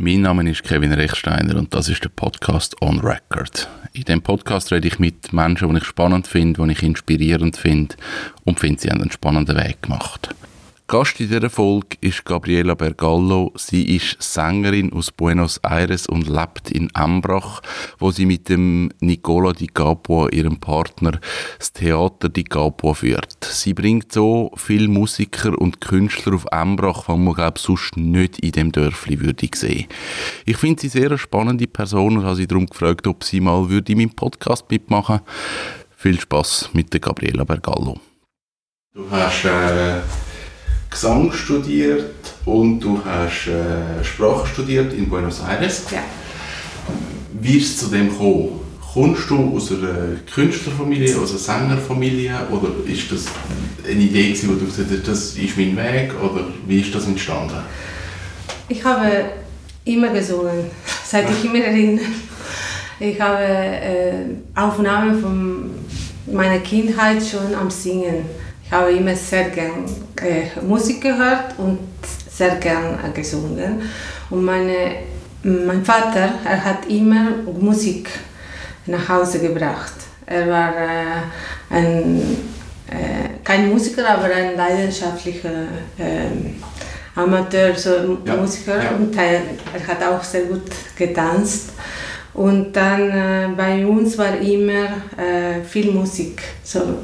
Mein Name ist Kevin Rechsteiner und das ist der Podcast On Record. In dem Podcast rede ich mit Menschen, die ich spannend finde, die ich inspirierend finde und finde, sie haben einen spannenden Weg gemacht. Gast in dieser Folge ist Gabriela Bergallo. Sie ist Sängerin aus Buenos Aires und lebt in Ambrach, wo sie mit dem Nicola Di Capua, ihrem Partner, das Theater Di Capua führt. Sie bringt so viele Musiker und Künstler auf Ambrach, die man glaube sonst nicht in dem Dörfli würde sehen. Ich finde sie sehr eine spannende Person und habe sie darum gefragt, ob sie mal würde in meinem Podcast mitmachen. Viel Spaß mit der Gabriela Bergallo. Du hast äh Gesang studiert und du hast äh, Sprache studiert in Buenos Aires. Ja. Wie ist es zu dem gekommen? Kommst du aus einer Künstlerfamilie, aus einer Sängerfamilie oder ist das eine Idee, wo du gesagt hast, das ist mein Weg oder wie ist das entstanden? Ich habe immer gesungen, seit ich mich erinnere. Ich habe äh, Aufnahmen von meiner Kindheit schon am Singen. Ich habe immer sehr gern äh, Musik gehört und sehr gern äh, gesungen. Und meine, mein Vater, er hat immer Musik nach Hause gebracht. Er war äh, ein, äh, kein Musiker, aber ein leidenschaftlicher ähm, Amateur, so ja. Musiker. Ja. Und er, er, hat auch sehr gut getanzt. Und dann äh, bei uns war immer äh, viel Musik. So,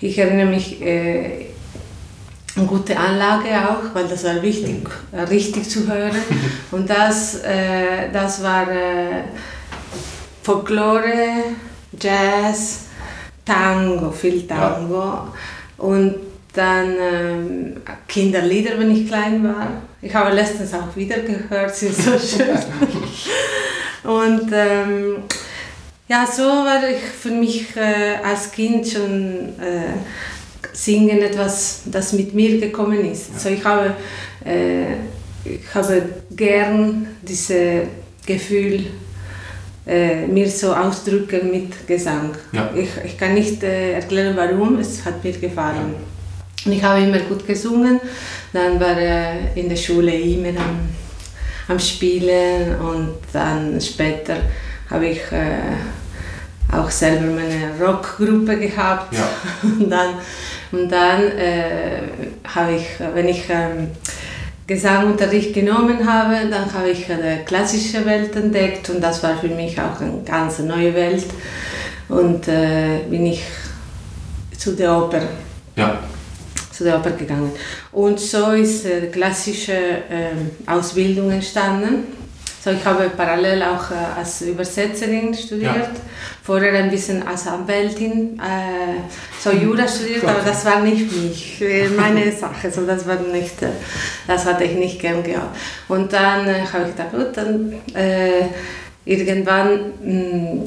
ich erinnere mich äh, eine gute Anlage auch, weil das war wichtig, richtig zu hören. Und das, äh, das war äh, Folklore, Jazz, Tango, viel Tango. Ja. Und dann ähm, Kinderlieder, wenn ich klein war. Ich habe letztens auch wieder gehört, sind so schön. Und ähm, ja, so war ich für mich äh, als Kind schon äh, Singen etwas, das mit mir gekommen ist. Ja. So ich habe, äh, ich habe gern dieses Gefühl äh, mir so ausdrücken mit Gesang. Ja. Ich, ich kann nicht äh, erklären, warum, es hat mir gefallen. Ja. Und ich habe immer gut gesungen, dann war äh, in der Schule immer am, am Spielen und dann später habe ich äh, auch selber meine Rockgruppe gehabt. Ja. Und dann, und dann äh, habe ich, wenn ich ähm, Gesangunterricht genommen habe, dann habe ich die klassische Welt entdeckt und das war für mich auch eine ganz neue Welt. Und äh, bin ich zu der Oper. Ja. Zu der Oper gegangen. Und so ist äh, die klassische äh, Ausbildung entstanden so, ich habe parallel auch äh, als Übersetzerin studiert, ja. vorher ein bisschen als Anwältin, äh, so Jura studiert, aber das war nicht mich, äh, meine Sache, so das war nicht, äh, das hatte ich nicht gern gehabt. Und dann äh, habe ich gedacht, gut, dann äh, irgendwann mh, mm,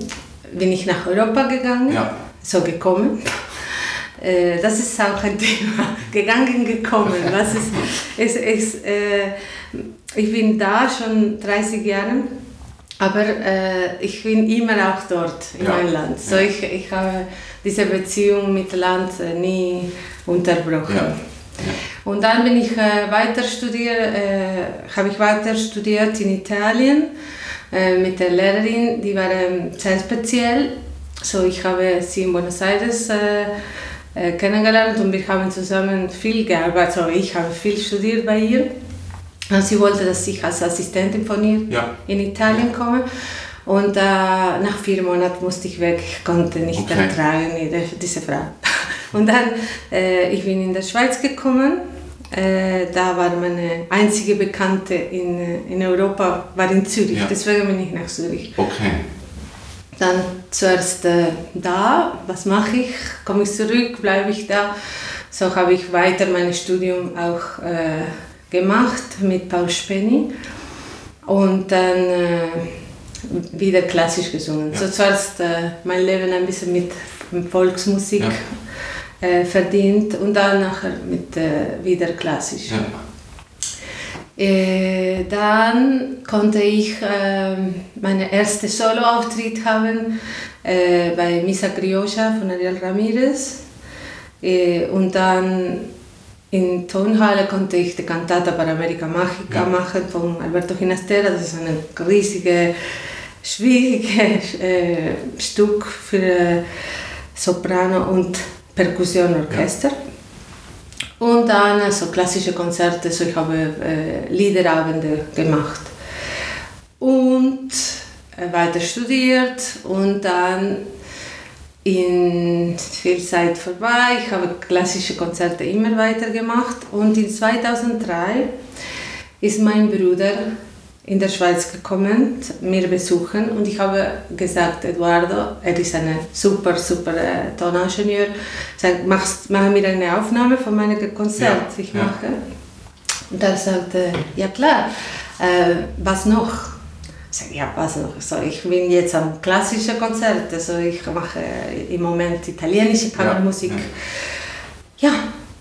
bin ich nach Europa gegangen, ja. so gekommen das ist auch ein Thema, gegangen, gekommen. Was ist, es, es, äh, ich bin da schon 30 Jahre, aber äh, ich bin immer auch dort in ja. meinem Land. So ja. ich, ich habe diese Beziehung mit Land äh, nie unterbrochen. Ja. Und dann bin ich äh, weiter studiert, äh, habe ich weiter studiert in Italien äh, mit der Lehrerin, die war ähm, sehr speziell. So ich habe sie in Buenos Aires äh, kennengelernt und wir haben zusammen viel gearbeitet. Also ich habe viel studiert bei ihr. Sie wollte, dass ich als Assistentin von ihr ja. in Italien komme. Und äh, nach vier Monaten musste ich weg, ich konnte nicht okay. ertragen, diese Frau. Und dann, äh, ich bin in der Schweiz gekommen, äh, da war meine einzige Bekannte in, in Europa, war in Zürich, ja. deswegen bin ich nach Zürich. Okay. Dann zuerst äh, da, was mache ich, komme ich zurück, bleibe ich da. So habe ich weiter mein Studium auch äh, gemacht mit Paul Spenny und dann äh, wieder klassisch gesungen. Ja. So zuerst äh, mein Leben ein bisschen mit, Volksmusik ja. äh, verdient und dann nachher mit äh, wieder klassisch. Ja. Äh, dann konnte ich ähm, meine erste Soloauftritt haben äh, bei Misa Criolla von Ariel Ramirez und dann in Tonhalle konnte ich die Cantata per America Magica Ja. machen von Alberto Ginastera. Das ist ein riesige, schwierige äh, Stück für äh, Soprano und Perkussionorchester. Und dann äh, so klassische Konzerte, so ich habe äh, Liederabende gemacht. Und äh, weiter studiert und dann in viel Zeit vorbei. Ich habe klassische Konzerte immer weiter gemacht und in 2003 ist mein Bruder in der Schweiz gekommen, mir besuchen und ich habe gesagt, Eduardo, er ist ein super, super äh, Toningenieur, sag, machst, machen wir eine Aufnahme von meinem Konzert, Ja, ich ja. mache. Und er sagte, ja klar, äh, was noch? Ich sage, ja, was noch? So, ich bin jetzt am klassischen Konzert, also ich mache im Moment italienische Kammermusik. ja. Ja,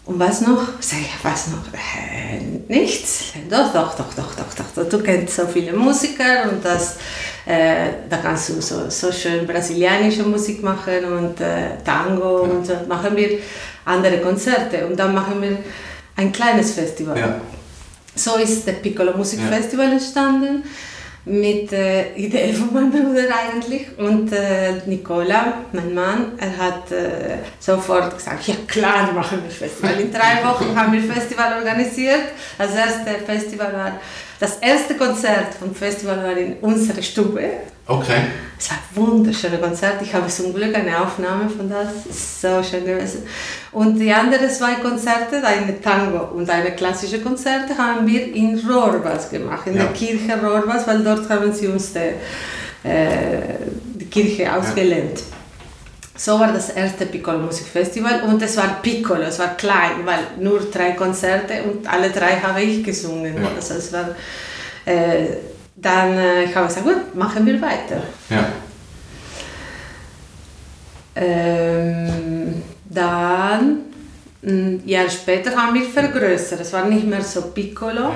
und was noch? Sag ich, was noch? Äh, nichts. Doch, doch, doch, doch, doch, doch. Du kennst so viele Musiker und das, äh, da kannst du so, so schön brasilianische Musik machen und äh, Tango und so machen wir andere Konzerte und dann machen wir ein kleines Festival. Ja. So ist der Piccolo Music Festival entstanden mit der Idee von meinem Bruder eigentlich und äh, Nicola, mein Mann, er hat äh, sofort gesagt, ja klar machen wir Festival. In drei Wochen haben wir Festival organisiert. Das erste Festival war, das erste Konzert vom Festival war in unserer Stube. Okay. Es war ein wunderschönes Konzert. Ich habe zum Glück eine Aufnahme von das. Ist so schön gewesen. Und die anderen zwei Konzerte, eine Tango und eine klassische Konzerte, haben wir in Rohrbas gemacht, in Ja. der Kirche Rohrbas, weil dort haben sie uns die, äh, die Kirche ausgelehnt. So war das erste Piccolo Musikfestival und es war Piccolo, es war klein, weil nur drei Konzerte und alle drei habe ich gesungen. Ja. Also es war, äh, dann äh, ich habe gesagt, gut, machen wir weiter. Ja. Ähm, dann, ein Jahr später haben wir vergrößert. Es war nicht mehr so piccolo.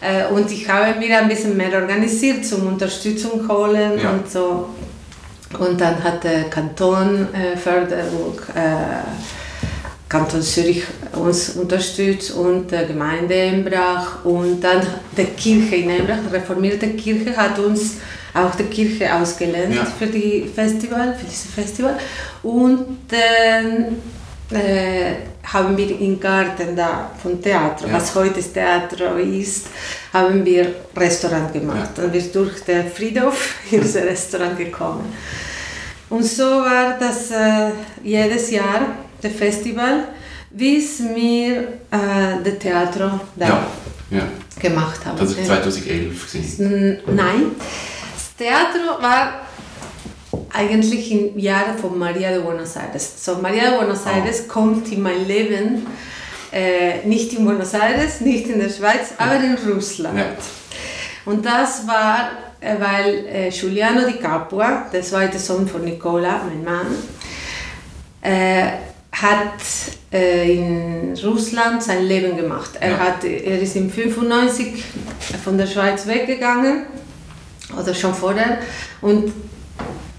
Äh, und ich habe mir ein bisschen mehr organisiert zum Unterstützung holen Ja. und so. Und dann hat der Kanton äh, Förderung, äh, Kanton Zürich uns unterstützt und die Gemeinde Embrach und dann die Kirche in Embrach, die reformierte Kirche, hat uns auch die Kirche ausgelehnt Ja. für die Festival, für dieses Festival. Und dann äh, haben wir im Garten da vom Theater, Ja. was heute das Theater ist, haben wir Restaurant gemacht. Ja. Dann wir durch den Friedhof in unser Restaurant gekommen. Und so war das äh, jedes Jahr, das Festival, bis wir äh, das Theater da Ja. ja. gemacht haben. Das war Ja. 2011. gewesen. Nein, das Theater war eigentlich im Jahr von Maria de Buenos Aires. So, Maria de Buenos Oh. Aires kommt in mein Leben äh, nicht in Buenos Aires, nicht in der Schweiz, aber in Russland. Ja. Und das war, äh, weil äh, Giuliano Di Capua, der zweite Sohn von Nicola, mein Mann, äh, hat äh, in Russland sein Leben gemacht. Er, Ja. hat, er ist im 95 von der Schweiz weggegangen, oder schon vorher, und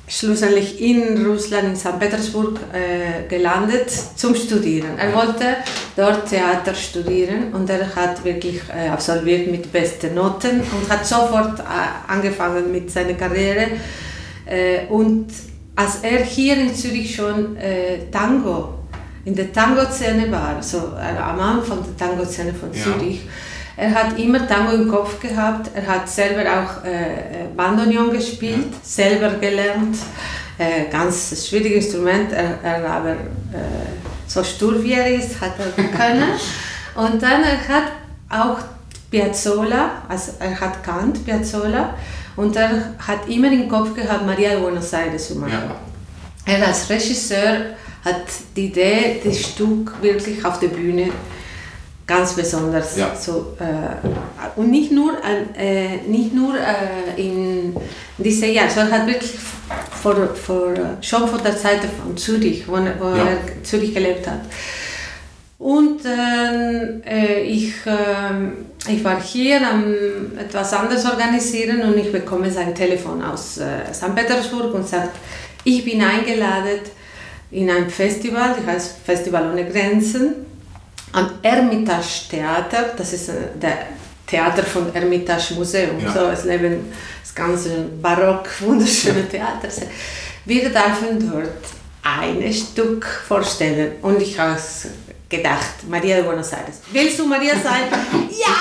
schlussendlich in Russland, in St. Petersburg, äh, gelandet zum Studieren. Er wollte dort Theater studieren und er hat wirklich äh, absolviert mit besten Noten und hat sofort äh, angefangen mit seiner Karriere. Äh, und als er hier in Zürich schon äh, Tango, in der Tango-Szene war, so äh, am Anfang der Tango-Szene von Ja. Zürich, er hat immer Tango im Kopf gehabt, er hat selber auch äh, äh, Bandoneon gespielt, selber gelernt, äh, ganz schwieriges Instrument, er, er aber äh, so stur wie er ist, hat er können. Und dann er hat auch Piazzolla, also er hat kannt Piazzolla und er hat immer im Kopf gehabt, Maria de Buenos Aires zu machen. Ja. Er als Regisseur hat die Idee, das Stück wirklich auf der Bühne ganz besonders Ja. so äh, und nicht nur an- äh, nicht nur äh, in diesem Jahr, sondern hat wirklich vor, vor, schon von der Zeit von Zürich, wo, wo Ja. er Zürich gelebt hat. Und ähm, äh, ich, ähm, ich war hier am etwas anderes organisieren und ich bekomme sein Telefon aus äh, St. Petersburg und sagt, ich bin eingeladen in ein Festival, das heißt Festival ohne Grenzen, am Ermitage Theater, das ist äh, der Theater von Ermitage Museum, Ja. so es neben das ganze barock wunderschöne Theater. Wir dürfen dort ein Stück vorstellen und ich habe gedacht, Maria de Buenos Aires. Willst du Maria sein? ja,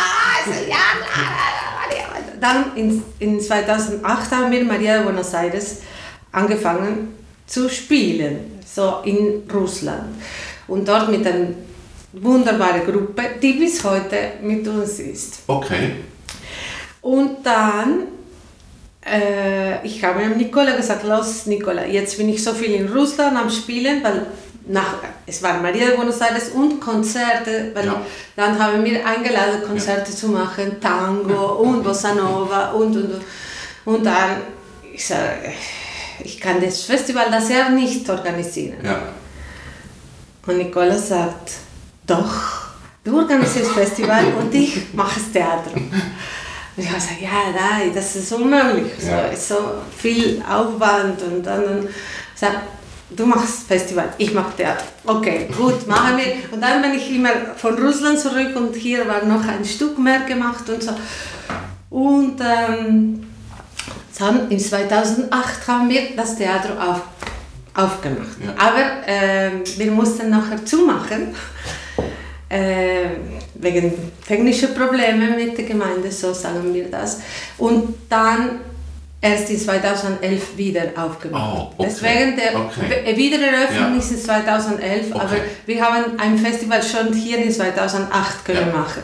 also, ja, Maria. Dann in, in 2008 haben wir Maria de Buenos Aires angefangen zu spielen, so in Russland. Und dort mit einer wunderbaren Gruppe, die bis heute mit uns ist. Okay. Und dann, äh, ich habe dem Nicola gesagt, los Nicola, jetzt bin ich so viel in Russland am Spielen, weil nach, es war Maria de Buenos Aires und Konzerte, weil Ja. dann haben wir eingeladen, Konzerte zu machen, Tango und Bossa Nova und und und. Und dann, ich sage, ich kann das Festival das Jahr nicht organisieren. Ja. Und Nicola sagt, doch, du organisierst Festival und ich mache das Theater. Und ich habe gesagt, ja, nein, das ist unmöglich. Ja. So, so viel Aufwand und dann, dann sagt, du machst Festival, ich mache Theater. Okay, gut, machen wir. Und dann bin ich immer von Russland zurück und hier war noch ein Stück mehr gemacht und so. Und ähm, dann in 2008 haben wir das Theater auf, aufgemacht. Ja. Aber ähm, wir mussten nachher zumachen, äh, wegen technischer Probleme mit der Gemeinde, so sagen wir das. Und dann erst in 2011 wieder aufgemacht. Oh, okay. Deswegen der Okay. Wiedereröffnung Ja. ist in 2011, aber Okay. wir haben ein Festival schon hier in 2008 können Ja. machen.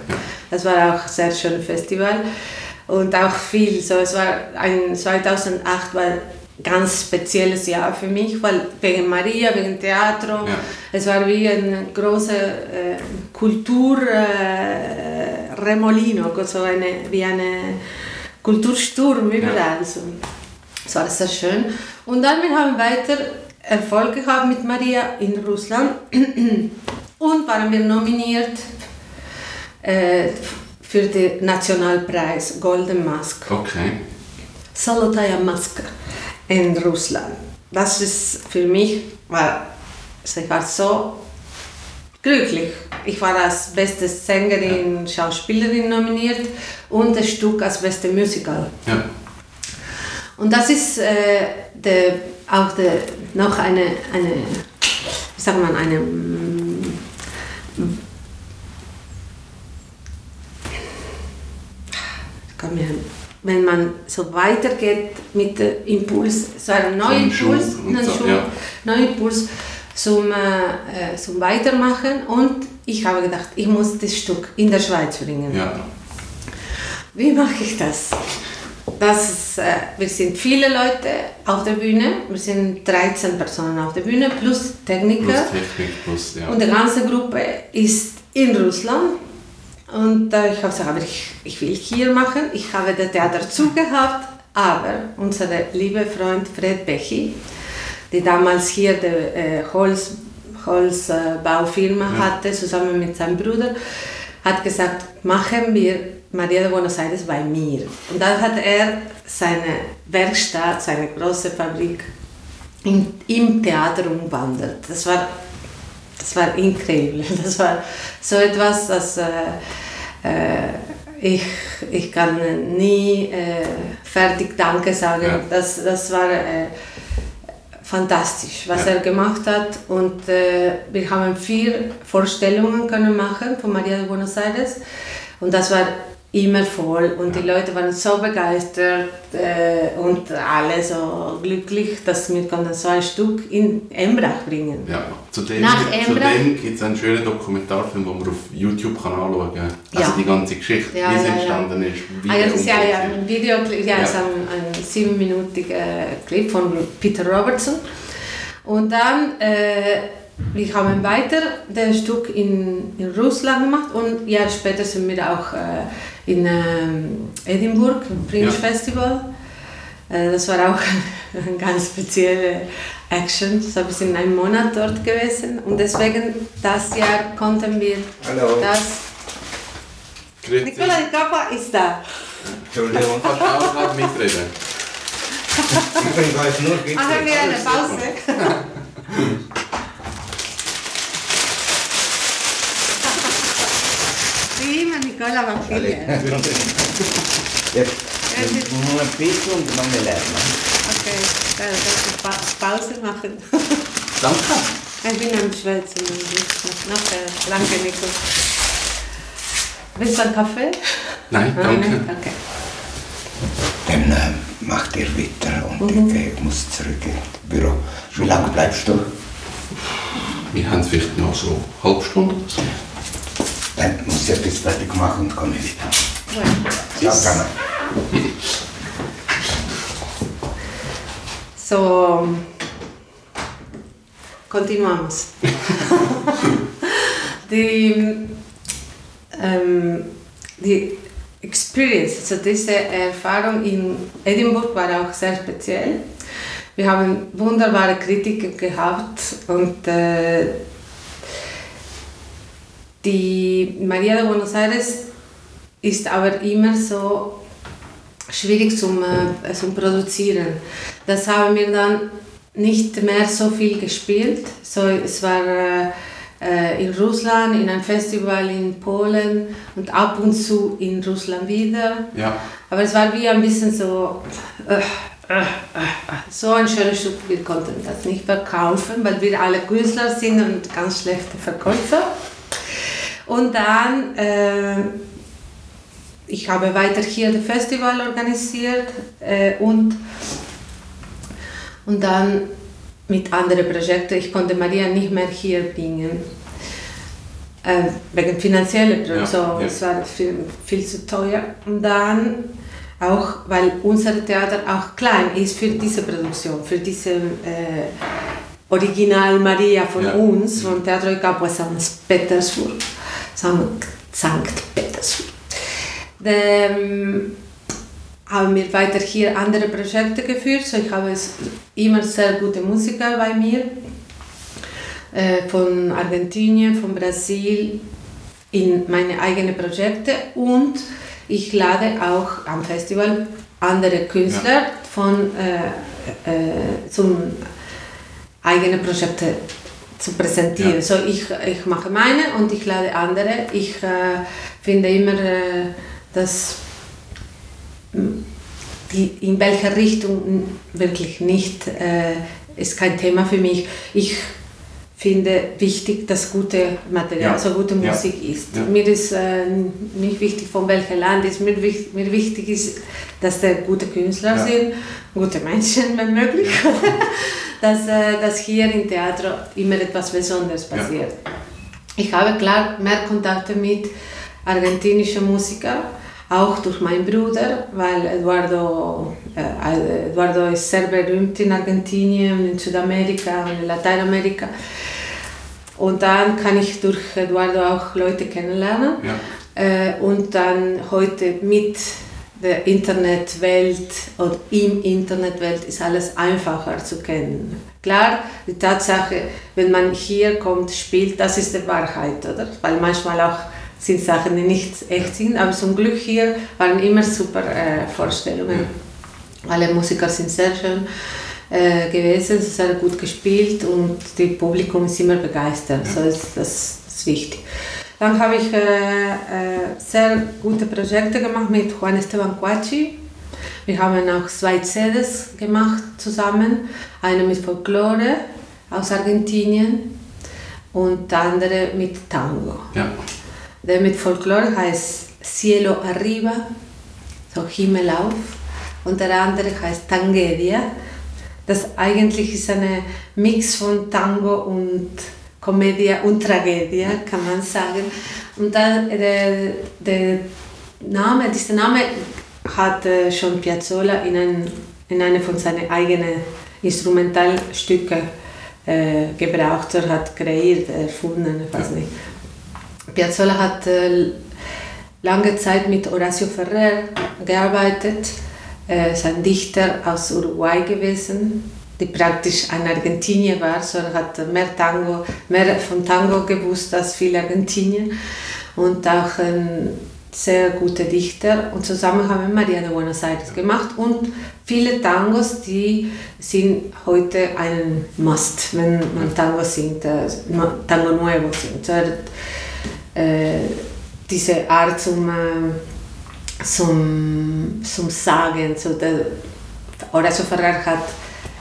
Das war auch ein sehr schönes Festival und auch viel. So, es war ein 2008 war ein ganz spezielles Jahr für mich, weil wegen Maria, wegen Theatro, Ja. es war wie ein großer äh, Kultur äh, Remolino, so eine, wie eine Kultursturm überall. So. Es war sehr schön. Und dann wir haben weiter Erfolg gehabt mit Maria in Russland und waren wir nominiert äh, für den Nationalpreis Golden Mask. Okay. Zolotaya Maska in Russland. Das ist für mich, war, ich war so glücklich. Ich war als beste Sängerin, Schauspielerin nominiert und das Stück als beste Musical. Ja. Und das ist äh, der, auch der, noch eine, eine, wie sagt man, eine, komm her, wenn man so weitergeht mit dem Impuls, so ein neuer ein Schub Impuls, und ein so, ja. neuer Impuls zum, äh, äh, zum Weitermachen und ich habe gedacht, ich muss das Stück in der Schweiz bringen. Ja. Wie mache ich das? das ist, äh, wir sind viele Leute auf der Bühne, wir sind 13 Personen auf der Bühne plus Techniker Plus Technik, plus, ja. und die ganze Gruppe ist in Russland. Und äh, ich habe gesagt, aber ich, ich will hier machen. Ich habe das Theater zugehabt, aber unser lieber Freund Fred Becchi, der damals hier die äh, Holz, Holzbaufirma Ja. hatte, zusammen mit seinem Bruder, hat gesagt, machen wir Maria de Buenos Aires bei mir. Und dann hat er seine Werkstatt, seine große Fabrik in, im Theater umwandelt. Das war, das war incredible. Das war so etwas, das äh, ich, ich kann nie äh, fertig Danke sagen. Ja. Das, das war äh, fantastisch, was Ja. er gemacht hat. Und äh, wir haben vier Vorstellungen können machen von Maria de Buenos Aires. Und das war immer voll und die Leute waren so begeistert äh, und alle so glücklich, dass wir konnten so ein Stück in Embrach bringen. Ja, zudem, Nach gibt es einen schönen Dokumentarfilm, den man auf YouTube kann anschauen kann. Also Ja. die ganze Geschichte, Ja, wie es ja, ja. entstanden ist, wie Ah, ja, das ist ja, ja, ein Videoclip, ja, Ja. ist ein, ein siebenminütiger Clip von Peter Robertson. Und dann, äh, wir haben weiter das Stück in, in Russland gemacht und ein Jahr später sind wir auch äh, in ähm, Edinburgh, im Fringe Ja. Festival. Äh, das war auch eine ganz spezielle Action. So, wir sind einen Monat dort gewesen und deswegen das Jahr konnten wir Hallo. das. Grüezi. Nicola Di Capa ist da. Entschuldigung. Auch gerade mitreden? Ich gleich nur Machen wir eine Pause. Nicola va a finire. Jetzt nur ein bisschen und dann wir lernen. Okay, dann kannst du pa Pause machen. Danke. Ich bin am Schwätzen. Nachher, danke Nico. Willst du einen Kaffee? Nein, Nein, danke. nicht? Okay. Dann äh, macht ihr weiter und ich äh, muss zurück ins Büro. Wie lange bleibst du? Wir haben vielleicht noch so eine halbe Stunde oder so. Dann muss ich etwas fertig machen und komme wieder. Bueno. Ciao, Anna. So, continuamos. die, ähm, die Experience, also diese Erfahrung in Edinburgh war auch sehr speziell. Wir haben wunderbare Kritiker gehabt und äh, die Maria de Buenos Aires ist aber immer so schwierig zum, äh, zum Produzieren. Das haben wir dann nicht mehr so viel gespielt. So, es war äh, äh, in Russland, in einem Festival in Polen und ab und zu in Russland wieder. Ja. Aber es war wie ein bisschen so, äh, äh, äh, so ein schönes Stück, wir konnten das nicht verkaufen, weil wir alle Künstler sind und ganz schlechte Verkäufer. Und dann, äh, ich habe weiter hier das Festival organisiert äh, und, und dann mit anderen Projekten. Ich konnte Maria nicht mehr hier bringen. Äh, wegen finanzieller Gründe, Ja, so, ja. es war viel, viel zu teuer. Und dann auch, weil unser Theater auch klein ist für diese Produktion, für diese äh, Original Maria von Ja. uns, vom Teatro Capo St. Petersburg, St. Sankt Petersburg. Dann haben wir weiter hier andere Projekte geführt. So ich habe immer sehr gute Musiker bei mir äh, von Argentinien, von Brasil in meine eigenen Projekte und ich lade auch am Festival andere Künstler von äh, äh, zum eigene Projekte zu präsentieren. Ja. So ich, ich mache meine und ich lade andere. Ich äh, finde immer, äh, dass mh, die, in welcher Richtung wirklich nicht äh, ist kein Thema für mich. Ich finde wichtig, dass gute Material, Ja. so gute Ja. Musik ist. Ja. Mir ist äh, nicht wichtig, von welchem Land ist. Mir, mir wichtig ist, dass da gute Künstler Ja. sind, gute Menschen, wenn möglich. dass, äh, dass hier im Theater immer etwas Besonderes Ja. passiert. Ich habe klar mehr Kontakte mit argentinischen Musikern, auch durch meinen Bruder, weil Eduardo, äh, Eduardo ist sehr berühmt in Argentinien, in Südamerika und in Lateinamerika. Und dann kann ich durch Eduardo auch Leute kennenlernen. Ja. Äh, und dann heute mit der Internetwelt oder im Internetwelt ist alles einfacher zu kennen. Klar, die Tatsache, wenn man hier kommt, spielt, das ist die Wahrheit, oder? Weil manchmal auch sind Sachen, die nicht echt sind, aber zum Glück hier waren immer super äh, Vorstellungen. Alle Musiker sind sehr schön äh, gewesen, sehr gut gespielt und das Publikum ist immer begeistert, so ist das, ist wichtig. Dann habe ich äh, äh, sehr gute Projekte gemacht mit Juan Esteban Quachi. Wir haben auch zwei CDs gemacht zusammen, eine mit Folklore aus Argentinien und die andere mit Tango. Ja. Der mit Folklore heißt Cielo Arriba, so Himmel auf, und der andere heißt Tangedia. Das eigentlich ist ein Mix von Tango und Commedia und Tragödie, kann man sagen. Und dann der, der Name, dieser Name hat schon Piazzolla in, ein, in eine von seinen eigenen Instrumentalstücke äh, gebraucht oder hat kreiert, erfunden, ich weiß nicht. Piazzolla hat äh, lange Zeit mit Horacio Ferrer gearbeitet. Er ist ein Dichter aus Uruguay gewesen, der praktisch ein Argentinier war. So er hat mehr, Tango, mehr von Tango gewusst als viele Argentinier. Und auch ein sehr guter Dichter. Und zusammen haben wir Maria de Buenos Aires gemacht. Und viele Tangos, die sind heute ein Must, wenn man Tango singt, äh, Tango Nuevo singt. So er, äh, diese Art zum, äh, zum, zum Sagen. So der, Horacio Ferrer hat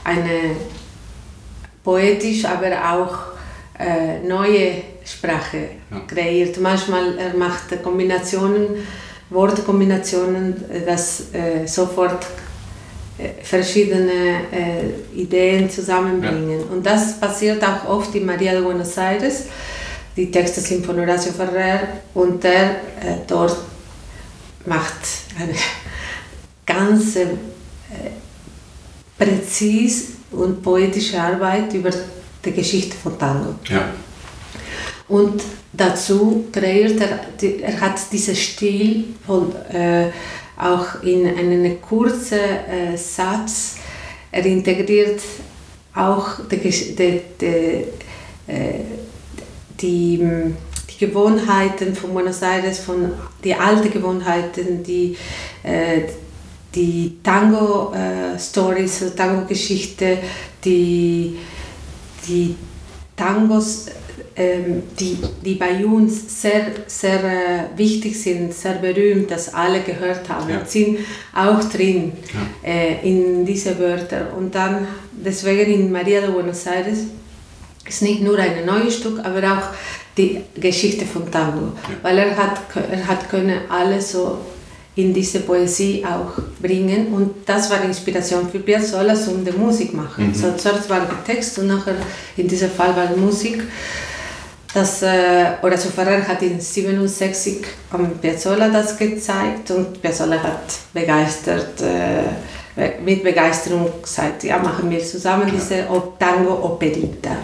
eine poetisch, aber auch äh, neue Sprache Ja. kreiert. Manchmal er macht Kombinationen, Wortkombinationen, äh, das äh, sofort äh, verschiedene äh, Ideen zusammenbringen. Und das passiert auch oft in Maria de Buenos Aires. Die Texte sind von Horacio Ferrer und der äh, dort macht eine ganz äh, präzis und poetische Arbeit über die Geschichte von Tango. Ja. Und dazu kreiert er, er hat diesen Stil von, äh, auch in einen kurzen äh, Satz, er integriert auch die, die, die, äh, die, mm, die Gewohnheiten von Buenos Aires, von die alten Gewohnheiten, die, äh, die Tango-Stories, Tango-Geschichte, die, die Tangos, ähm, die, die bei uns sehr, sehr äh, wichtig sind, sehr berühmt, dass alle gehört haben, Ja. sind auch drin äh, in diese Wörter. Und dann deswegen in Maria de Buenos Aires ist nicht nur ein neues Stück, aber auch die Geschichte von Tango, weil er hat, er hat können alles so in diese Poesie auch bringen und das war Inspiration für Piazzolla zum die Musik machen. So, zuerst war der Text und nachher in diesem Fall war die Musik. Das, äh, Horacio Ferrer hat in 67 am Piazzolla das gezeigt und Piazzolla hat begeistert, äh, mit Begeisterung gesagt, ja, machen wir zusammen diese Tango Operita.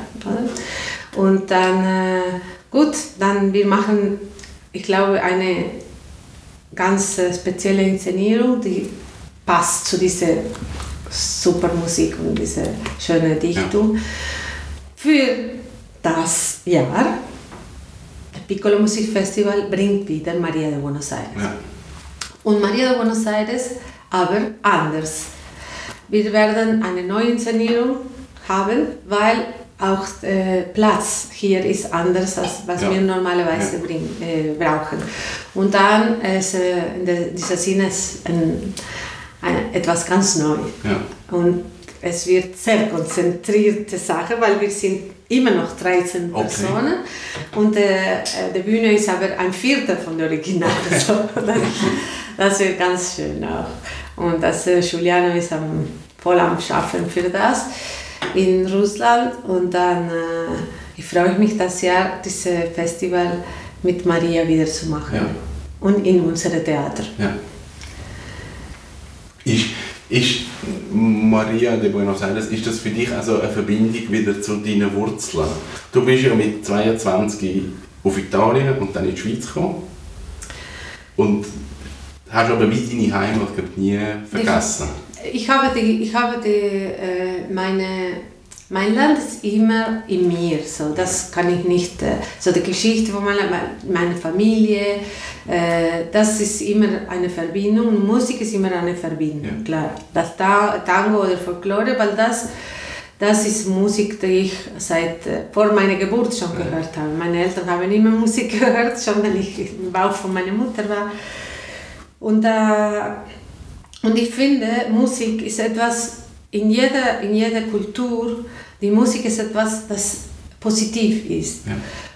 Und dann, äh, gut, dann wir machen, ich glaube, eine ganz äh, spezielle Inszenierung, die passt zu dieser super Musik und dieser schönen Dichtung. Für das Jahr, das Piccolo Musikfestival bringt wieder Maria de Buenos Aires. Ja. Und Maria de Buenos Aires aber anders. Wir werden eine neue Inszenierung haben, weil auch äh, Platz hier ist anders, als was Ja. wir normalerweise Ja. bring, äh, brauchen. Und dann ist äh, in der, dieser Sinne ein, ein, etwas ganz Neues. Ja. Und es wird sehr konzentrierte Sache, weil wir sind immer noch 13 Okay. Personen und äh, äh, die Bühne ist aber ein Viertel von der Original. So, das, wird ganz schön auch. Und das äh, Giuliano ist am, voll am Schaffen für das in Russland und dann äh, ich freue mich das Jahr dieses Festival mit Maria wieder zu machen Ja. und in unserem Theater. Ja. Ist, ist Maria de Buenos Aires, ist das für dich also eine Verbindung wieder zu deinen Wurzeln? Du bist ja mit 22 auf Italien und dann in die Schweiz gekommen. Und hast aber wie deine Heimat nie vergessen. Ich habe, die, ich habe die, äh, meine, mein Land ist immer in mir, so, das kann ich nicht, äh, so die Geschichte von meiner, meiner Familie, äh, das ist immer eine Verbindung, Musik ist immer eine Verbindung, Ja. klar. Das Ta- Tango oder Folklore, weil das, das ist Musik, die ich seit äh, vor meiner Geburt schon gehört habe. Meine Eltern haben immer Musik gehört, schon wenn ich im Bauch von meiner Mutter war. Und, äh, und ich finde, Musik ist etwas, in jeder, in jeder Kultur, die Musik ist etwas, das positiv ist. Ja.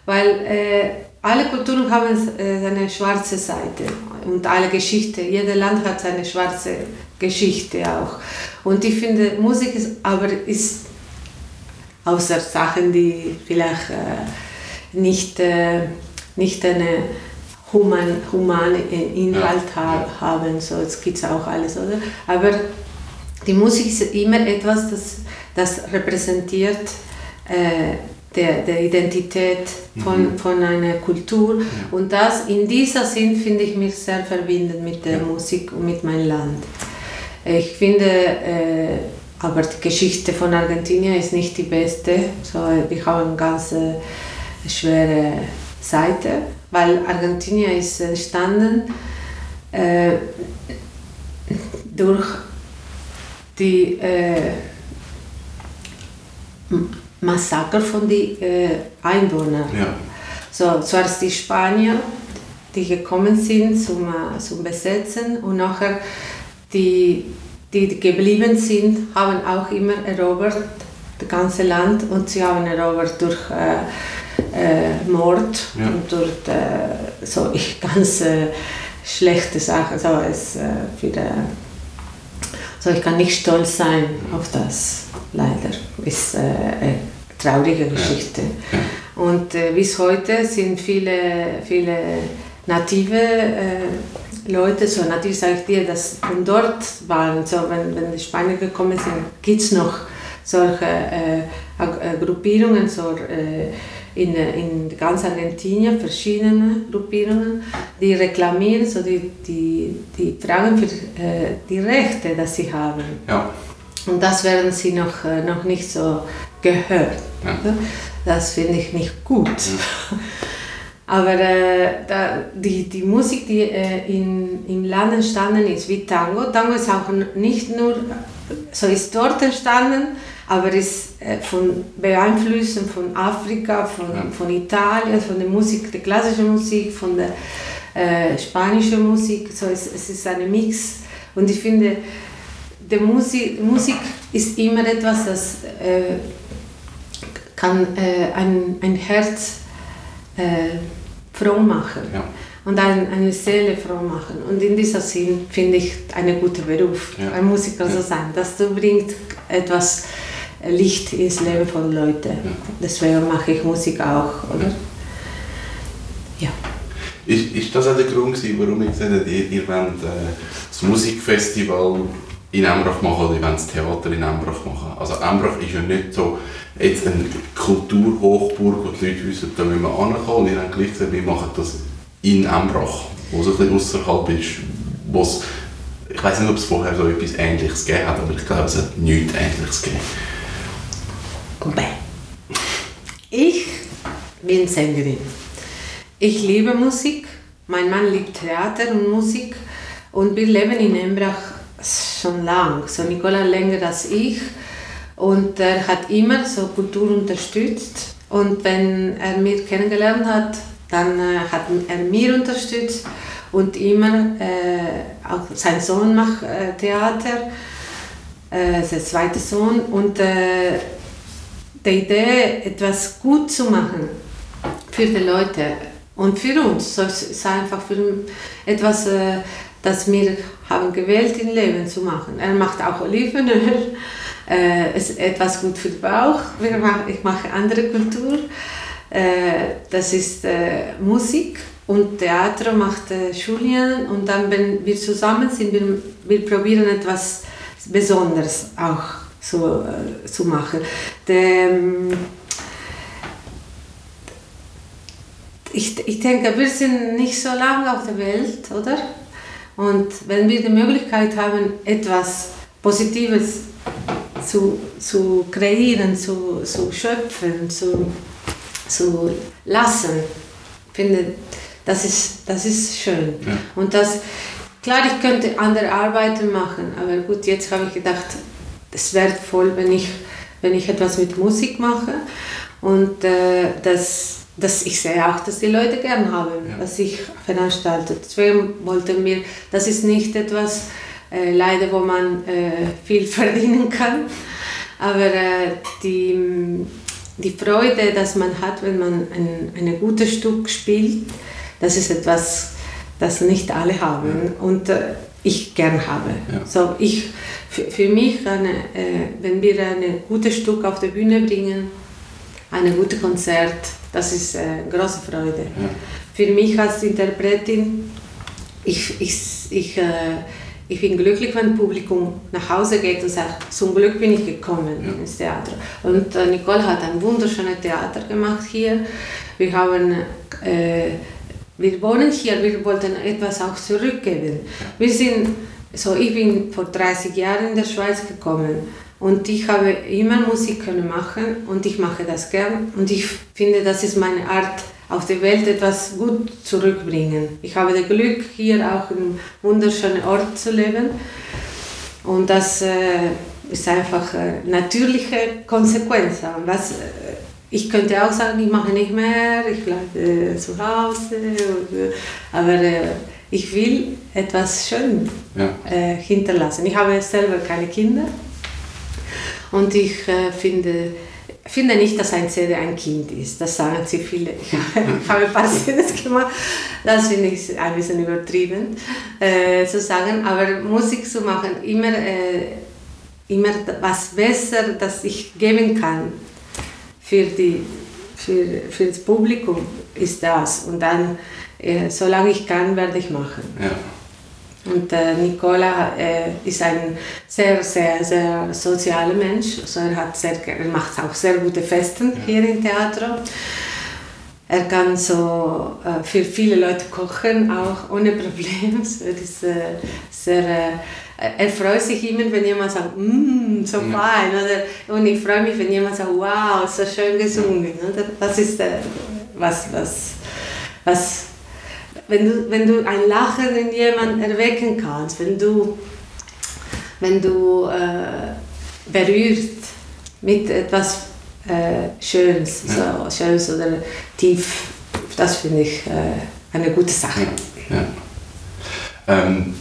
Weil äh, alle Kulturen haben äh, seine schwarze Seite und alle Geschichte. Jeder Land hat seine schwarze Geschichte auch. Und ich finde, Musik ist aber ist außer Sachen, die vielleicht äh, nicht, äh, nicht eine human, humane Inhalt Ja, ha ja. haben. So, es gibt auch alles, oder? Aber die Musik ist immer etwas, das, das repräsentiert äh, der, der Identität von, von einer Kultur. Und das in dieser Sinn finde ich mich sehr verbindend mit der Ja. Musik und mit meinem Land. Ich finde, äh, aber die Geschichte von Argentinien ist nicht die beste. So, wir haben eine ganz äh, schwere Seite, weil Argentinien ist entstanden äh, durch die äh, Massaker von den äh, Einwohnern. Ja. So, zuerst die Spanier die gekommen sind zum, äh, zum Besetzen und nachher die, die geblieben sind, haben auch immer erobert das ganze Land und sie haben erobert durch äh, äh, Mord Ja. und durch äh, so ganz äh, schlechte Sachen. So, es, äh, für, äh, so ich kann nicht stolz sein auf das, leider. Ist äh, eine traurige Geschichte. Und äh, bis heute sind viele, viele native Leute, so nativ sage ich dir, dass von dort waren, so wenn, wenn die Spanier gekommen sind, gibt es noch solche Gruppierungen, so, in, äh, in ganz Argentinien, verschiedene Gruppierungen, die reklamieren, so die, die, die fragen für äh, die Rechte, dass sie haben. Ja. Und das werden sie noch, äh, noch nicht so gehört. Ja. Das finde ich nicht gut. Aber äh, da, die, die Musik, die äh, in, im Land entstanden ist, wie Tango, Tango ist auch nicht nur, so ist dort entstanden, aber ist äh, von beeinflussen von Afrika, von, Ja. von Italien, von der Musik, der klassischen Musik, von der äh, spanischen Musik. So es, es ist ein Mix. Und ich finde, die Musik, Musik ist immer etwas, das äh, kann äh, ein, ein Herz äh, froh machen Ja. und ein, eine Seele froh machen. Und in diesem Sinn finde ich einen guten Beruf, Ja. ein Musiker zu sein. Das du bringt etwas äh, Licht ins Leben von Leuten. Deswegen mache ich Musik auch, oder? Ja. Ist, ist das auch der Grund, warum ihr gesagt habt, ihr, ihr wollt äh, das Musikfestival in Embrach machen oder ihr wollt das Theater in Embrach machen? Also Embrach ist ja nicht so jetzt eine Kulturhochburg, wo die Leute wissen, da müssen wir ankommen. Wir haben gleich gesagt, wir machen das in Embrach, wo es ein bisschen außerhalb ist, wo es, ich weiß nicht, ob es vorher so etwas Ähnliches gegeben hat, aber ich glaube, es hat nichts Ähnliches gegeben. Bäh. Ich bin Sängerin. Ich liebe Musik. Mein Mann liebt Theater und Musik. Und wir leben in Embrach schon lang. So Nicola länger als ich. Und er hat immer so Kultur unterstützt. Und wenn er mich kennengelernt hat, dann äh, hat er mir unterstützt. Und immer, äh, auch sein Sohn macht äh, Theater, äh, sein zweiter Sohn. Und äh, die Idee, etwas gut zu machen für die Leute und für uns. Es ist einfach für etwas, äh, das wir haben gewählt im Leben zu machen. Er macht auch Olivenöl, äh, es ist etwas gut für den Bauch. Ich mache andere Kultur. Äh, das ist äh, Musik und Theater macht äh, Julian und dann, wenn wir zusammen sind, wir, wir probieren etwas Besonderes auch so, äh, zu machen. Der, ähm, ich, ich denke, wir sind nicht so lange auf der Welt, oder? Und wenn wir die Möglichkeit haben, etwas Positives zu, zu kreieren, zu, zu schöpfen, zu, zu lassen, finde das ist, das ist schön. Ja. Und das, klar, ich könnte andere Arbeiten machen, aber gut, jetzt habe ich gedacht, es wäre voll, wenn ich, wenn ich etwas mit Musik mache und äh, das, das, ich sehe auch, dass die Leute gern haben, Ja. was ich veranstalte. Deswegen wollten wir, das ist nicht etwas, äh, leider, wo man äh, viel verdienen kann, aber äh, die, die Freude, dass man hat, wenn man ein, ein gutes Stück spielt, das ist etwas, das nicht alle haben und äh, ich gern habe. Ja. So, ich, für, für mich, eine, äh, wenn wir ein gutes Stück auf die Bühne bringen, ein gutes Konzert, das ist äh, eine große Freude. Ja. Für mich als Interpretin, ich, ich, ich, äh, ich bin glücklich, wenn das Publikum nach Hause geht und sagt, zum Glück bin ich gekommen Ja. ins Theater. Und äh, Nicole hat ein wunderschönes Theater gemacht hier. Wir haben, äh, wir wohnen hier, wir wollten etwas auch zurückgeben. Wir sind, so ich bin vor 30 Jahren in der Schweiz gekommen und ich habe immer Musik können machen und ich mache das gern und ich finde, das ist meine Art, auf die Welt etwas gut zurückbringen. Ich habe das Glück, hier auch in einem wunderschönen Ort zu leben und das äh, ist einfach äh, natürliche Konsequenz. Was, äh, ich könnte auch sagen, ich mache nicht mehr, ich bleibe zu Hause, aber äh, ich will etwas schön ja. äh, hinterlassen. Ich habe selber keine Kinder und ich äh, finde, finde nicht, dass ein CD ein Kind ist. Das sagen sie viele. Ich habe ein paar CDs gemacht. Das finde ich ein bisschen übertrieben äh, zu sagen. Aber Musik zu machen, immer, äh, immer was besser, das ich geben kann für, die, für, für das Publikum, ist das. Und dann, äh, solange ich kann, werde ich machen. Ja. Und äh, Nicola äh, ist ein sehr, sehr, sehr sozialer Mensch. Also er, hat sehr, er macht auch sehr gute Festen ja. hier im Theater. Er kann so äh, für viele Leute kochen, auch ohne Probleme. Er ist äh, sehr, äh, er freut sich immer, wenn jemand sagt, mm, so ja. fein. Oder? Und ich freue mich, wenn jemand sagt, wow, so schön gesungen. Oder? Das ist äh, was, was, was wenn du, wenn du ein Lachen in jemanden erwecken kannst, wenn du, wenn du äh, berührst mit etwas äh, Schönes, ja. so, Schönes oder tief, das finde ich äh, eine gute Sache. Ja. Ähm,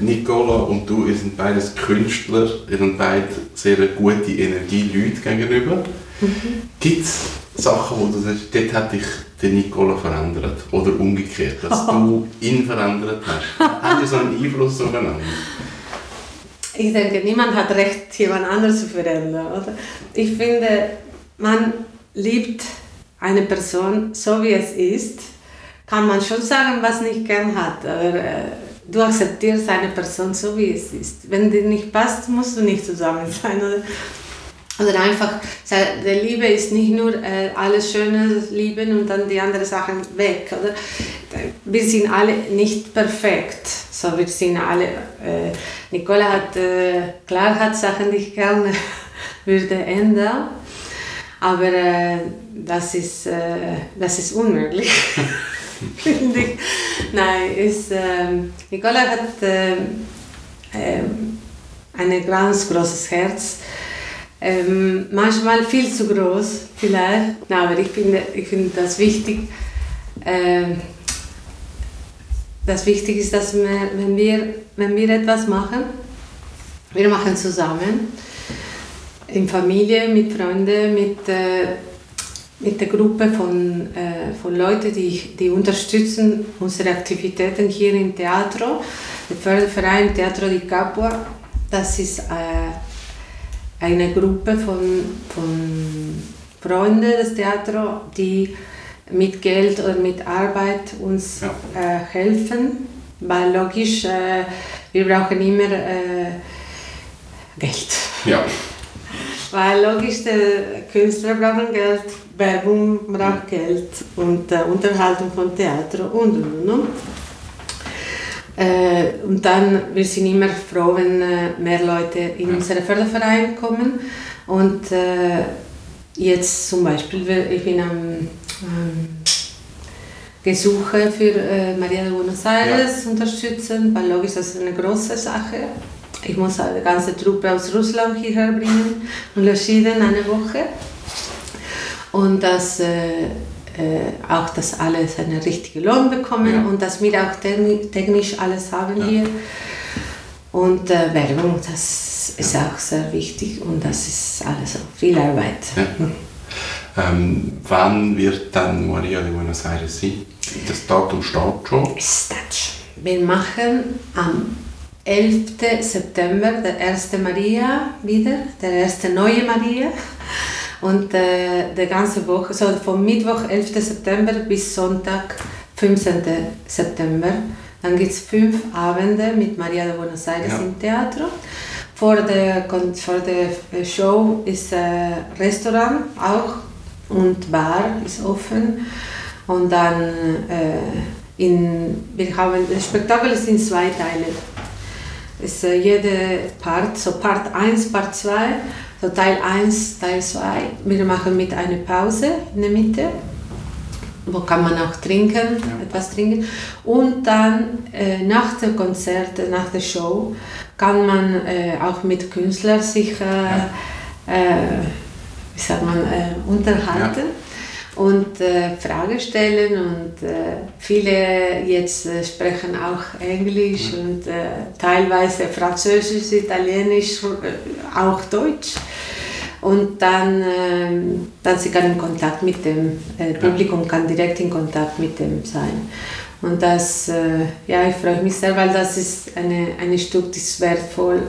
Nicola und du, sind beides Künstler, ihr sind beide sehr gute Energie Leute gegenüber. Mhm. Gibt es Sachen, wo du sagst, dort hat dich der Nicola verändert? Oder umgekehrt, dass du ihn verändert hast? Hat ihr so einen Einfluss aufeinander? Ich denke, niemand hat Recht, jemand anderes zu verändern. Oder? Ich finde, man liebt eine Person so, wie es ist. Kann man schon sagen, was nicht gern hat, aber äh, du akzeptierst eine Person so, wie es ist. Wenn dir nicht passt, musst du nicht zusammen sein. Oder? Oder einfach, der Liebe ist nicht nur äh, alles Schöne lieben und dann die anderen Sachen weg. Oder? Wir sind alle nicht perfekt. So, wir sind alle, äh, Nicola hat, äh, klar hat Sachen, die ich gerne würde ändern, aber äh, das, ist, äh, das ist unmöglich. finde ich. Nein, ist, ähm, Nicola hat äh, ähm, ein ganz großes Herz ähm, manchmal viel zu groß, vielleicht. Na, aber ich finde, ich finde das wichtig. Äh, das wichtig ist, dass wir, wenn, wir, wenn wir etwas machen, wir machen zusammen, in Familie, mit Freunden, mit, äh, mit der Gruppe von, äh, von Leuten, die, die unterstützen unsere Aktivitäten hier im Theater. Der Förderverein Teatro di Capua, das ist äh, eine Gruppe von, von Freunden des Theaters, die mit Geld oder mit Arbeit uns ja. äh, helfen, weil logisch, äh, wir brauchen immer äh, Geld. Ja. Weil logisch, die Künstler brauchen Geld, Werbung braucht. Geld und äh, Unterhaltung von Theater und und und. Äh, und dann, wir sind immer froh, wenn äh, mehr Leute in unseren Förderverein kommen. Und äh, jetzt zum Beispiel, ich bin am ähm, Gesuche für äh, Maria de Buenos Aires ja. unterstützen, weil logisch das ist eine große Sache. Ich muss eine ganze Truppe aus Russland hierher bringen und löschieren eine Woche. Und das äh, auch, dass alle seinen richtigen Lohn bekommen ja. und dass wir auch technisch alles haben ja. hier. Und äh, Werbung, das ist auch sehr wichtig und das ist alles viel Arbeit. Ja. Ähm, wann wird dann Maria de Buenos Aires sein? Das Datum steht schon? Ist Wir machen am 11. September der erste Maria wieder, der erste neue Maria. Und äh, die ganze Woche, so vom Mittwoch, 11. September bis Sonntag, 15. September, dann gibt es fünf Abende mit Maria de Buenos Aires ja. im Theater. Vor der, vor der Show ist ein äh, Restaurant auch und Bar ist offen. Und dann äh, in, wir haben, das Spektakel ist in zwei Teile. Ist äh, jede Part, so Part 1, Part 2 so Teil 1, Teil 2. Wir machen mit einer Pause in der Mitte, wo kann man auch trinken, ja. etwas trinken. Und dann äh, nach dem Konzert, nach der Show, kann man äh, auch mit Künstlern sich, äh, ja. Äh, wie sagt man, äh, unterhalten. Ja und äh, Fragen stellen und äh, viele jetzt äh, sprechen auch Englisch mhm. und äh, teilweise Französisch, Italienisch, äh, auch Deutsch und dann, ähm, dann sie kann in Kontakt mit dem äh, Publikum, kann direkt in Kontakt mit dem sein. Und das, ja, ich freue mich sehr, weil das ist eine, eine Stück, das ist wertvoll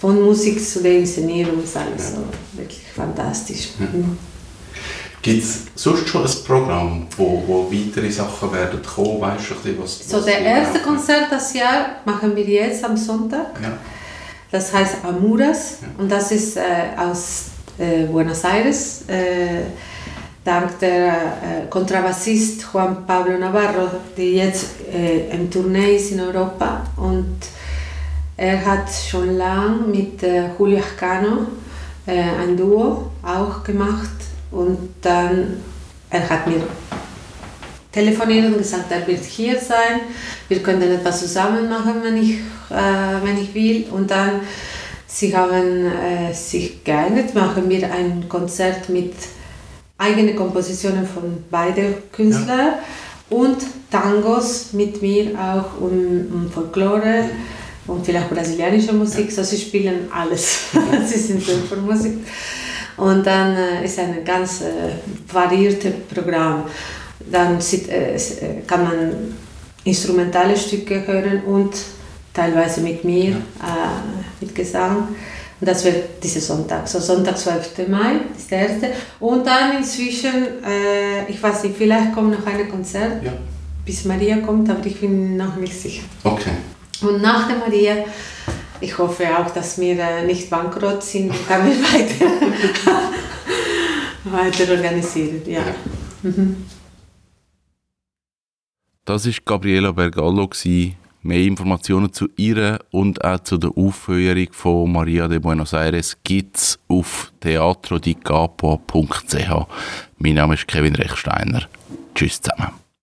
von Musik zu der Inszenierung, ist alles so wirklich fantastisch. Mhm. Gibt es sonst schon ein Programm, wo, wo weitere Sachen werden kommen? Weißt du, was, so, der erste Konzert das Jahr machen wir jetzt am Sonntag. Ja. Das heißt Amuras ja. und das ist äh, aus äh, Buenos Aires. Äh, dank der äh, Kontrabassist Juan Pablo Navarro, der jetzt äh, im Tournee ist in Europa und er hat schon lange mit äh, Julio Ascano ein Duo auch gemacht und dann, er hat mir telefoniert und gesagt, er wird hier sein, wir können etwas zusammen machen, wenn ich, äh, wenn ich will. Und dann, sie haben äh, sich geeinigt, machen wir ein Konzert mit eigenen Kompositionen von beiden Künstlern ja. und Tangos mit mir auch um, um Folklore und vielleicht brasilianische Musik, so sie spielen alles. sie sind für Musik. Und dann äh, ist ein ganz äh, variiertes Programm. Dann sieht, äh, äh, kann man instrumentale Stücke hören und teilweise mit mir, ja. äh, mit Gesang. Und das wird dieser Sonntag. So Sonntag, 12. Mai ist der erste. Und dann inzwischen, äh, ich weiß nicht, vielleicht kommt noch ein Konzert, ja. bis Maria kommt, aber ich bin noch nicht sicher. Okay. Und nach der Maria ich hoffe auch, dass wir äh, nicht bankrott sind und kann wir weiter, weiter organisieren. Ja. Mhm. Das war Gabriela Bergallo. Mehr Informationen zu ihr und auch zu der Aufführung von Maria de Buenos Aires gibt es auf teatrodicapo.ch. Mein Name ist Kevin Rechsteiner. Tschüss zusammen.